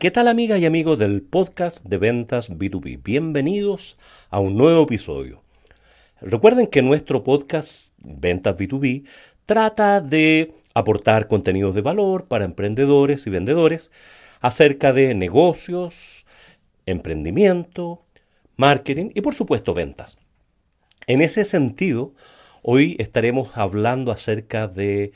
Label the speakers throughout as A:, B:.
A: ¿qué tal amigas y amigos del podcast de ventas B2B? Bienvenidos a un nuevo episodio. Recuerden que nuestro podcast Ventas B2B trata de aportar contenidos de valor para emprendedores y vendedores acerca de negocios, emprendimiento, marketing y por supuesto ventas. En ese sentido, hoy estaremos hablando acerca de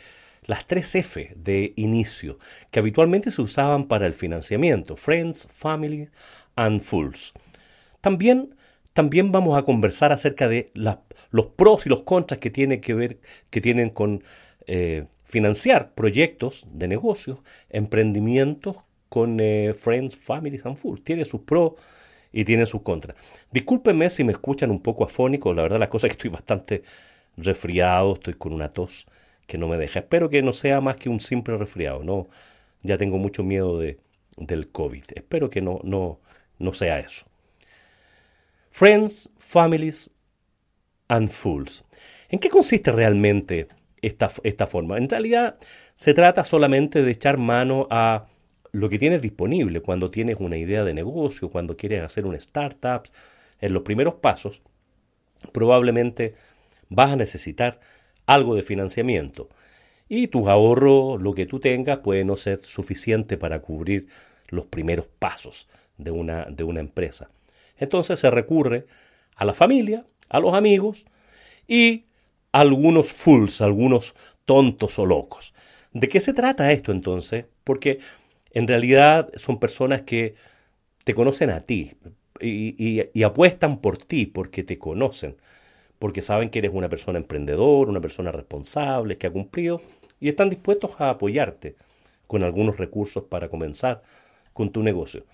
A: las tres F de inicio que habitualmente se usaban para el financiamiento, Friends, Family and Fools. También, también vamos a conversar acerca de los pros y los contras que, tiene que, ver, que tienen con eh, financiar proyectos de negocios, emprendimientos con eh, Friends, Families and Fools. Tiene sus pros y tiene sus contras. Discúlpenme si me escuchan un poco afónico, la verdad la cosa es que estoy bastante resfriado, estoy con una tos que no me deja. Espero que no sea más que un simple resfriado, no, ya tengo mucho miedo de, del COVID. Espero que no, no, no sea eso. Friends, Families and Fools. ¿En qué consiste realmente esta, esta forma? En realidad se trata solamente de echar mano a lo que tienes disponible cuando tienes una idea de negocio, cuando quieres hacer un startup. En los primeros pasos, probablemente vas a necesitar algo de financiamiento. Y tus ahorros, lo que tú tengas, puede no ser suficiente para cubrir los primeros pasos de una, de una empresa. Entonces se recurre a la familia, a los amigos y a algunos fools, algunos tontos o locos. ¿De qué se trata esto entonces? Porque en realidad son personas que te conocen a ti y apuestan por ti porque te conocen porque saben que eres una persona emprendedora, una persona responsable, que ha cumplido, y están dispuestos a apoyarte con algunos recursos para comenzar con tu negocio.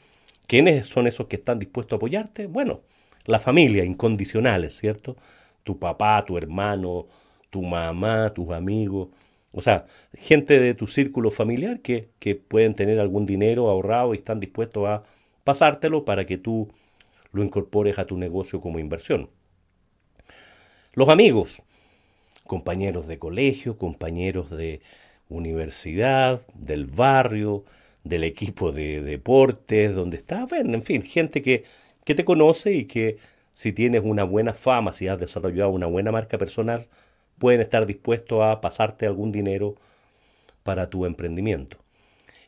A: ¿Quiénes son esos que están dispuestos a apoyarte? Bueno, la familia, incondicionales, ¿cierto? Tu papá, tu hermano, tu mamá, tus amigos, o sea, gente de tu círculo familiar que, que pueden tener algún dinero ahorrado y están dispuestos a pasártelo para que tú lo incorpores a tu negocio como inversión. Los amigos, compañeros de colegio, compañeros de universidad, del barrio, del equipo de deportes, donde estás, en fin, gente que, que te conoce y que si tienes una buena fama, si has desarrollado una buena marca personal, pueden estar dispuestos a pasarte algún dinero para tu emprendimiento.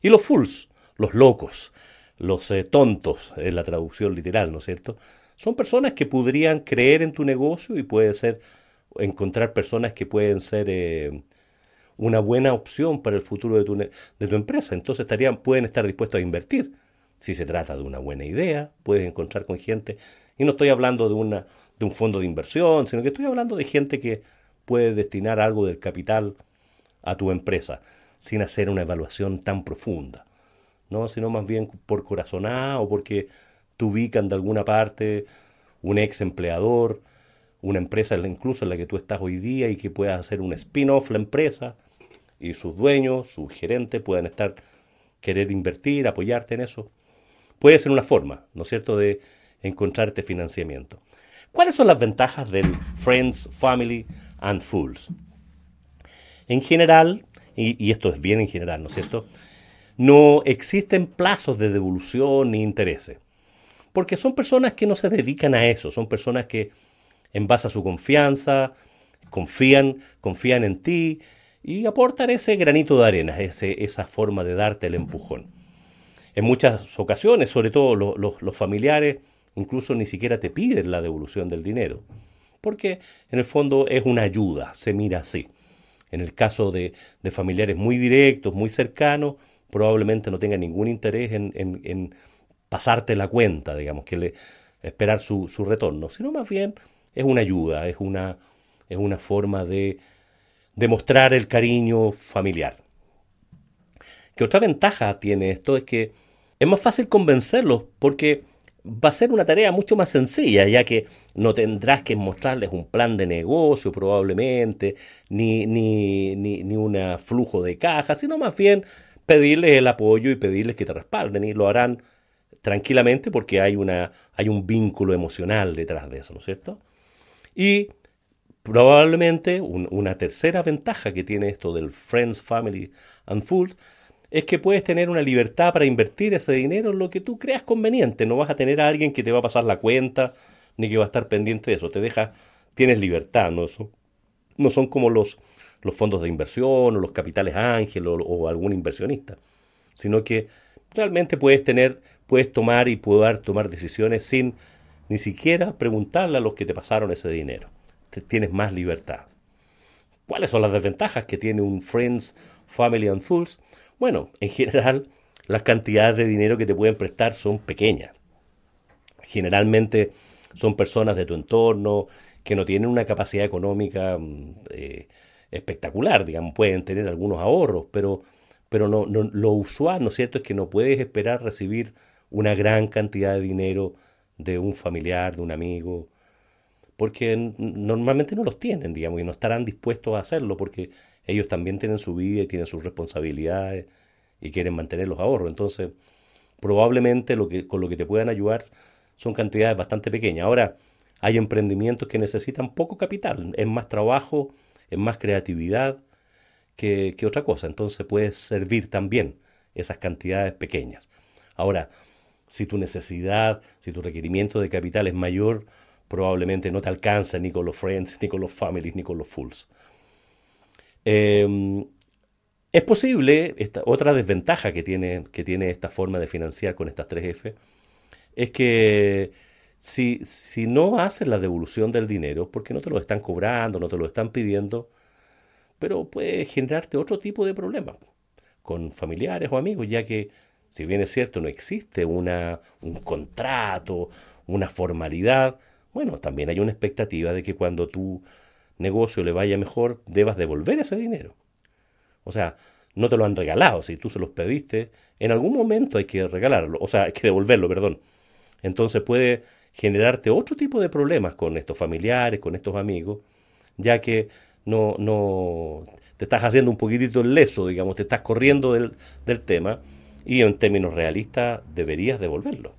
A: Y los fools, los locos, los eh, tontos, es la traducción literal, ¿no es cierto? Son personas que podrían creer en tu negocio y puede ser encontrar personas que pueden ser eh, una buena opción para el futuro de tu, de tu empresa. Entonces estarían, pueden estar dispuestos a invertir. Si se trata de una buena idea, puedes encontrar con gente. Y no estoy hablando de, una, de un fondo de inversión, sino que estoy hablando de gente que puede destinar algo del capital a tu empresa sin hacer una evaluación tan profunda. ¿no? sino más bien por corazonada o porque ubican de alguna parte un ex empleador, una empresa incluso en la que tú estás hoy día y que puedas hacer un spin-off la empresa y sus dueños, sus gerentes puedan estar, querer invertir, apoyarte en eso. Puede ser una forma, ¿no es cierto?, de encontrarte financiamiento. ¿Cuáles son las ventajas del Friends, Family and Fools? En general, y, y esto es bien en general, ¿no es cierto?, no existen plazos de devolución ni intereses porque son personas que no se dedican a eso, son personas que en base a su confianza, confían, confían en ti y aportan ese granito de arena, esa forma de darte el empujón. En muchas ocasiones, sobre todo los, familiares, incluso ni siquiera te piden la devolución del dinero, porque en el fondo es una ayuda, se mira así. En el caso de, familiares muy directos, muy cercanos, probablemente no tengan ningún interés en pasarte la cuenta, digamos, que le, esperar su, su, retorno, sino más bien es una ayuda, es una, es una forma de demostrar el cariño familiar. Que otra ventaja tiene esto es que es más fácil convencerlos porque va a ser una tarea mucho más sencilla, ya que no tendrás que mostrarles un plan de negocio probablemente, ni, ni, ni, ni un flujo de caja, sino más bien pedirles el apoyo y pedirles que te respalden y lo harán tranquilamente porque hay, una, hay un vínculo emocional detrás de eso, ¿no es cierto? Y probablemente una tercera ventaja que tiene esto del Friends, Family and Food es que puedes tener una libertad para invertir ese dinero en lo que tú creas conveniente. No vas a tener a alguien que te va a pasar la cuenta, ni que va a estar pendiente de eso. Te deja, tienes libertad, ¿no? Eso, no son como los, los fondos de inversión o los capitales ángel o, algún inversionista, sino que realmente puedes tener, puedes tomar y poder tomar decisiones sin ni siquiera preguntarle a los que te pasaron ese dinero. tienes más libertad. ¿Cuáles son las desventajas que tiene un Friends, Family and Fools? Bueno, en general, las cantidades de dinero que te pueden prestar son pequeñas. Generalmente son personas de tu entorno que no tienen una capacidad económica mm, eh, espectacular, digamos, pueden tener algunos ahorros, pero, pero no, lo usual, ¿no es cierto?, es que no puedes esperar recibir una gran cantidad de dinero de un familiar, de un amigo, porque normalmente no los tienen, digamos, y no estarán dispuestos a hacerlo porque ellos también tienen su vida y tienen sus responsabilidades y quieren mantener los ahorros. Entonces, probablemente lo que, con lo que te puedan ayudar son cantidades bastante pequeñas. Ahora, hay emprendimientos que necesitan poco capital, es más trabajo, es más creatividad que, otra cosa. Entonces puede servir también esas cantidades pequeñas. Ahora, si tu necesidad, si tu requerimiento de capital es mayor, probablemente no te alcanza ni con los friends, ni con los families, ni con los fools. Em, es posible, esta, otra desventaja que tiene, que tiene esta forma de financiar con estas 3F, es que si, si no haces la devolución del dinero, porque no te lo están cobrando, no te lo están pidiendo, pero puede generarte otro tipo de problemas con familiares o amigos, ya que si bien es cierto no existe una, un contrato, una formalidad, bueno, también hay una expectativa de que cuando tu negocio le vaya mejor, debas devolver ese dinero. O sea, no te lo han regalado, si tú se los pediste, en algún momento hay que regalarlo, o sea, hay que devolverlo, perdón. Entonces puede generarte otro tipo de problemas con estos familiares, con estos amigos, ya que no, no te estás haciendo un poquitito leso, digamos, te estás corriendo del, del tema y en términos realistas deberías devolverlo.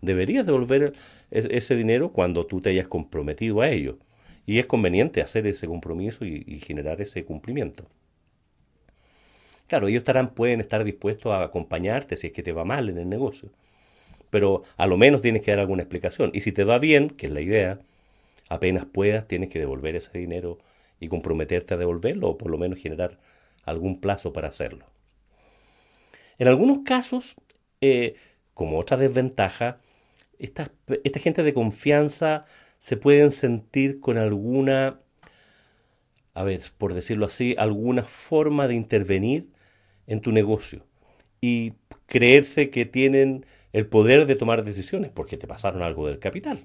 A: Deberías devolver ese dinero cuando tú te hayas comprometido a ello. Y es conveniente hacer ese compromiso y, y generar ese cumplimiento. Claro, ellos estarán, pueden estar dispuestos a acompañarte si es que te va mal en el negocio pero a lo menos tienes que dar alguna explicación. Y si te va bien, que es la idea, apenas puedas, tienes que devolver ese dinero y comprometerte a devolverlo o por lo menos generar algún plazo para hacerlo. En algunos casos, eh, como otra desventaja, esta, gente de confianza se pueden sentir con alguna, a ver, por decirlo así, alguna forma de intervenir en tu negocio y creerse que tienen el poder de tomar decisiones porque te pasaron algo del capital.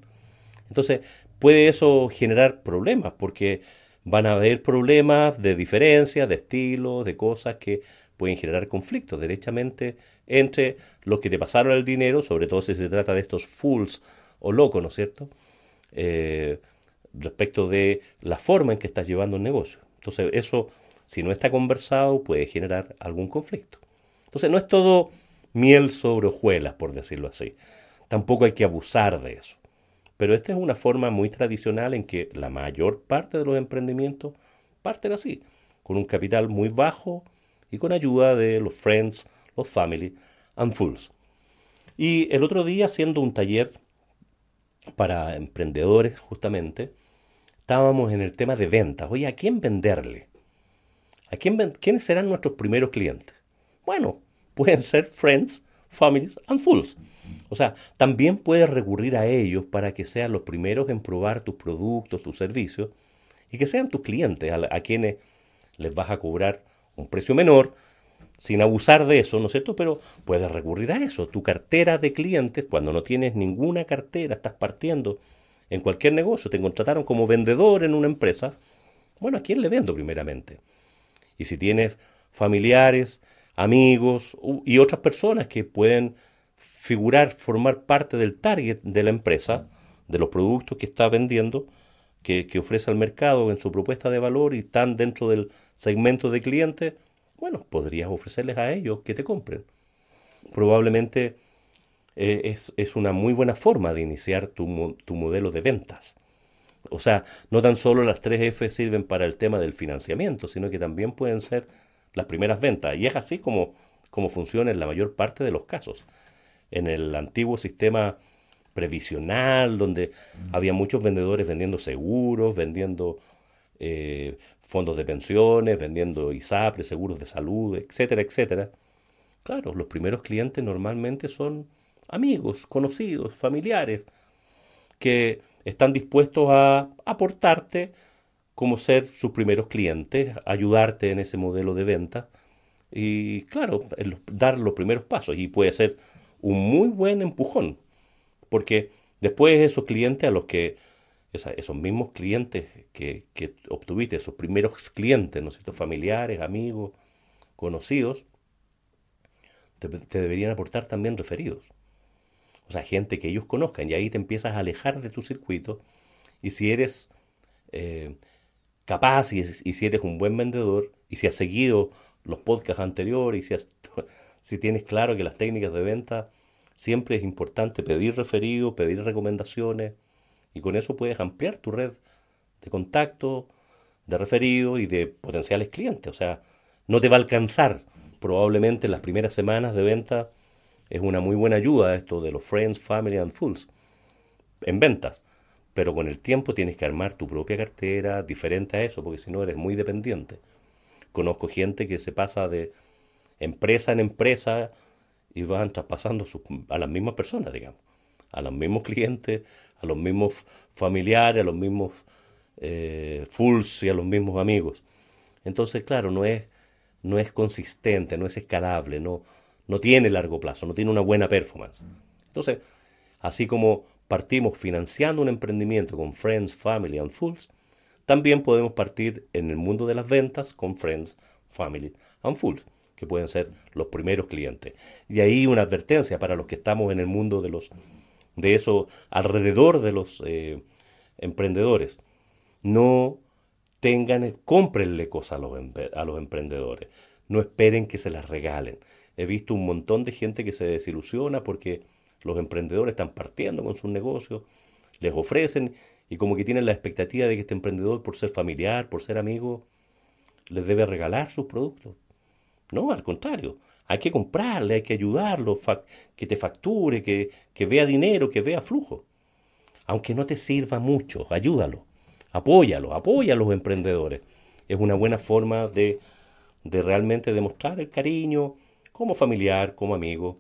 A: Entonces, puede eso generar problemas porque van a haber problemas de diferencia, de estilo, de cosas que pueden generar conflictos derechamente entre los que te pasaron el dinero, sobre todo si se trata de estos fools o locos, ¿no es cierto? Eh, respecto de la forma en que estás llevando el negocio. Entonces, eso, si no está conversado, puede generar algún conflicto. Entonces, no es todo miel sobre hojuelas, por decirlo así. Tampoco hay que abusar de eso. Pero esta es una forma muy tradicional en que la mayor parte de los emprendimientos parten así, con un capital muy bajo y con ayuda de los friends, los family and fools. Y el otro día, haciendo un taller para emprendedores, justamente, estábamos en el tema de ventas. Oye, ¿a quién venderle? ¿A quién ¿Quiénes serán nuestros primeros clientes? Bueno, pueden ser friends, families and fools. O sea, también puedes recurrir a ellos para que sean los primeros en probar tus productos, tus servicios y que sean tus clientes a, quienes les vas a cobrar un precio menor sin abusar de eso, ¿no es cierto? Pero puedes recurrir a eso. Tu cartera de clientes, cuando no tienes ninguna cartera, estás partiendo en cualquier negocio, te contrataron como vendedor en una empresa, bueno, ¿a quién le vendo primeramente? Y si tienes familiares, amigos y otras personas que pueden figurar, formar parte del target de la empresa, de los productos que está vendiendo, que, ofrece al mercado en su propuesta de valor y están dentro del segmento de clientes, bueno, podrías ofrecerles a ellos que te compren. Probablemente eh, es, una muy buena forma de iniciar tu, tu modelo de ventas. O sea, no tan solo las 3F sirven para el tema del financiamiento, sino que también pueden ser las primeras ventas. Y es así como, como funciona en la mayor parte de los casos. En el antiguo sistema previsional, donde había muchos vendedores vendiendo seguros, vendiendo eh, fondos de pensiones, vendiendo ISAPRE, seguros de salud, etcétera, etcétera. Claro, los primeros clientes normalmente son amigos, conocidos, familiares, que están dispuestos a aportarte como ser sus primeros clientes, ayudarte en ese modelo de venta y, claro, dar los primeros pasos. Y puede ser un muy buen empujón, porque después esos clientes a los que, esos mismos clientes que, que obtuviste, esos primeros clientes, ¿no es cierto?, familiares, amigos, conocidos, te, deberían aportar también referidos. O sea, gente que ellos conozcan y ahí te empiezas a alejar de tu circuito y si eres eh, capaz y, si eres un buen vendedor y si has seguido los podcasts anteriores y si, si tienes claro que las técnicas de venta siempre es importante pedir referidos, pedir recomendaciones y con eso puedes ampliar tu red de contacto, de referidos y de potenciales clientes. O sea, no te va a alcanzar probablemente en las primeras semanas de venta es una muy buena ayuda esto de los Friends, Family and Fools en ventas. Pero con el tiempo tienes que armar tu propia cartera diferente a eso, porque si no eres muy dependiente. Conozco gente que se pasa de empresa en empresa y van traspasando a las mismas personas, digamos, a los mismos clientes, a los mismos familiares, a los mismos eh, fools y a los mismos amigos. Entonces, claro, no es, no es consistente, no es escalable, no, no tiene largo plazo, no tiene una buena performance. Entonces, así como partimos financiando un emprendimiento con Friends, Family and Fools, también podemos partir en el mundo de las ventas con Friends, Family and Fools, que pueden ser los primeros clientes. Y ahí una advertencia para los que estamos en el mundo de los de eso alrededor de los eh, emprendedores. No tengan, cómprenle cosas a los, a los emprendedores. No esperen que se las regalen. He visto un montón de gente que se desilusiona porque los emprendedores están partiendo con sus negocios, les ofrecen y como que tienen la expectativa de que este emprendedor, por ser familiar, por ser amigo, les debe regalar sus productos. No, al contrario, hay que comprarle, hay que ayudarlo, que te facture, que, que vea dinero, que vea flujo. Aunque no te sirva mucho, ayúdalo, apóyalo, apoya a los emprendedores. Es una buena forma de, de realmente demostrar el cariño, como familiar, como amigo,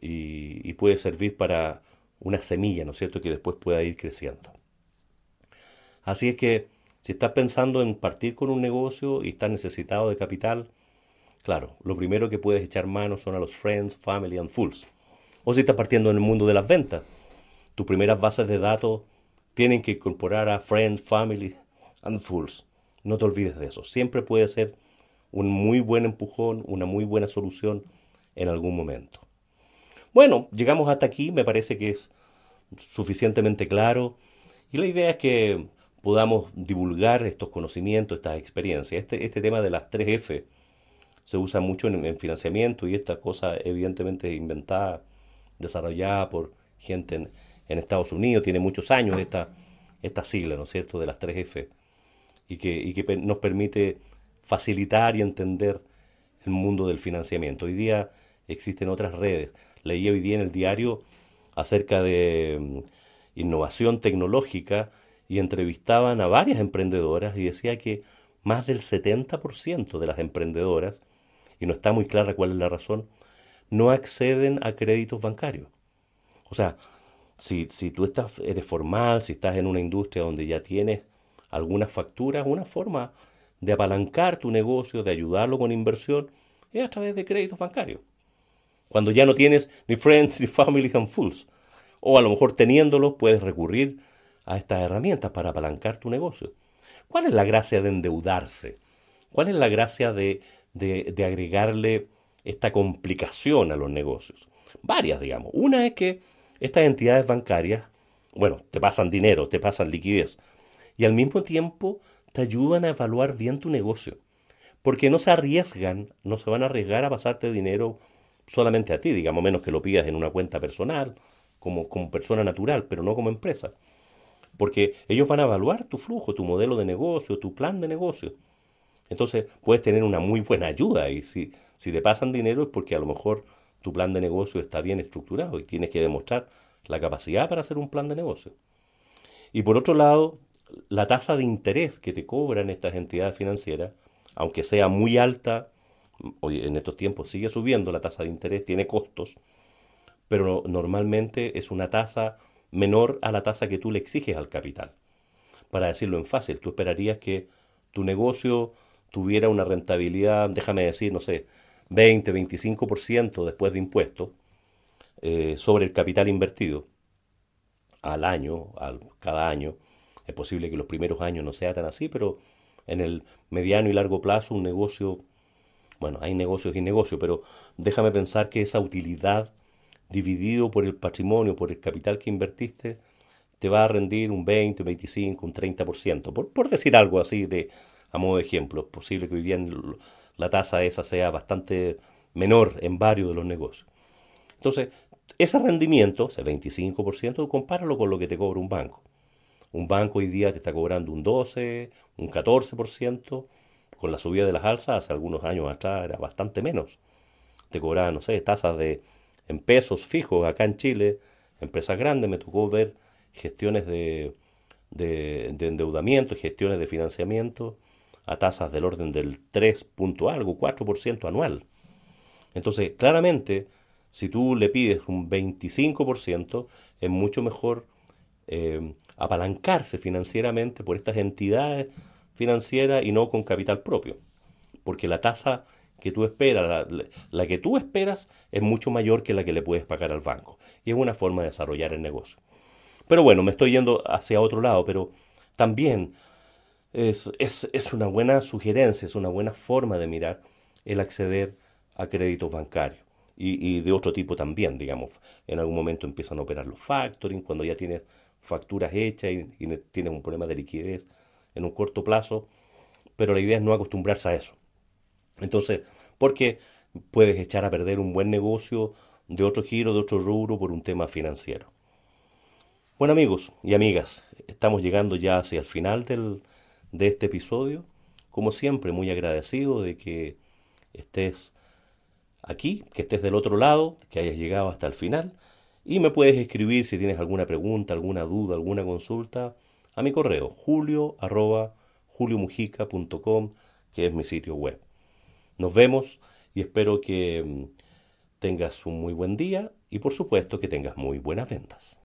A: y, puede servir para una semilla, ¿no es cierto?, que después pueda ir creciendo. Así es que si estás pensando en partir con un negocio y estás necesitado de capital, claro, lo primero que puedes echar mano son a los friends, family and fools. O si estás partiendo en el mundo de las ventas, tus primeras bases de datos tienen que incorporar a friends, family and fools. No te olvides de eso. Siempre puede ser un muy buen empujón, una muy buena solución en algún momento. Bueno, llegamos hasta aquí, me parece que es suficientemente claro y la idea es que podamos divulgar estos conocimientos, estas experiencias. Este, este tema de las 3F se usa mucho en, financiamiento y esta cosa evidentemente inventada, desarrollada por gente en, Estados Unidos, tiene muchos años esta, esta sigla, ¿no es cierto?, de las 3F y que, y que nos permite facilitar y entender el mundo del financiamiento. Hoy día existen otras redes. Leí hoy día en el diario acerca de mm, innovación tecnológica y entrevistaban a varias emprendedoras y decía que más del 70% de las emprendedoras, y no está muy clara cuál es la razón, no acceden a créditos bancarios. O sea, si, si tú estás, eres formal, si estás en una industria donde ya tienes algunas facturas, una forma de apalancar tu negocio, de ayudarlo con inversión, es a través de créditos bancarios. Cuando ya no tienes ni friends, ni family and fools. O a lo mejor teniéndolos puedes recurrir a estas herramientas para apalancar tu negocio. ¿Cuál es la gracia de endeudarse? ¿Cuál es la gracia de, de, agregarle esta complicación a los negocios? Varias, digamos. Una es que estas entidades bancarias, bueno, te pasan dinero, te pasan liquidez, y al mismo tiempo te ayudan a evaluar bien tu negocio. Porque no se arriesgan, no se van a arriesgar a pasarte dinero solamente a ti, digamos, menos que lo pidas en una cuenta personal, como, como persona natural, pero no como empresa. Porque ellos van a evaluar tu flujo, tu modelo de negocio, tu plan de negocio. Entonces puedes tener una muy buena ayuda y si, si te pasan dinero es porque a lo mejor tu plan de negocio está bien estructurado y tienes que demostrar la capacidad para hacer un plan de negocio. Y por otro lado, la tasa de interés que te cobran estas entidades financieras, aunque sea muy alta, hoy en estos tiempos sigue subiendo la tasa de interés, tiene costos, pero normalmente es una tasa menor a la tasa que tú le exiges al capital. Para decirlo en fácil, tú esperarías que tu negocio tuviera una rentabilidad, déjame decir, no sé, 20, 25% después de impuestos eh, sobre el capital invertido al año, al, cada año. Es posible que los primeros años no sea tan así, pero en el mediano y largo plazo un negocio, bueno, hay negocios y negocios, pero déjame pensar que esa utilidad dividido por el patrimonio, por el capital que invertiste, te va a rendir un 20, 25, un 30%, por, por decir algo así de a modo de ejemplo. Es posible que hoy día la tasa esa sea bastante menor en varios de los negocios. Entonces, ese rendimiento, ese 25%, compáralo con lo que te cobra un banco. Un banco hoy día te está cobrando un 12, un 14%, con la subida de las alzas hace algunos años atrás era bastante menos. Te cobraban, no sé, tasas de en pesos fijos acá en Chile, empresas grandes, me tocó ver gestiones de, de, de endeudamiento, gestiones de financiamiento a tasas del orden del 3 punto algo, 4% anual. Entonces, claramente, si tú le pides un 25%, es mucho mejor eh, apalancarse financieramente por estas entidades financieras y no con capital propio. Porque la tasa que tú esperas, la, la, que tú esperas es mucho mayor que la que le puedes pagar al banco. Y es una forma de desarrollar el negocio. Pero bueno, me estoy yendo hacia otro lado, pero también es, es, es una buena sugerencia, es una buena forma de mirar el acceder a créditos bancarios. Y, y, de otro tipo también, digamos. En algún momento empiezan a operar los factoring, cuando ya tienes facturas hechas y, y, tienes un problema de liquidez en un corto plazo, pero la idea es no acostumbrarse a eso. Entonces, porque puedes echar a perder un buen negocio de otro giro, de otro rubro por un tema financiero. Bueno amigos y amigas, estamos llegando ya hacia el final del, de este episodio. Como siempre, muy agradecido de que estés aquí, que estés del otro lado, que hayas llegado hasta el final. Y me puedes escribir si tienes alguna pregunta, alguna duda, alguna consulta a mi correo julio arroba que es mi sitio web. Nos vemos y espero que mm, tengas un muy buen día y por supuesto que tengas muy buenas ventas.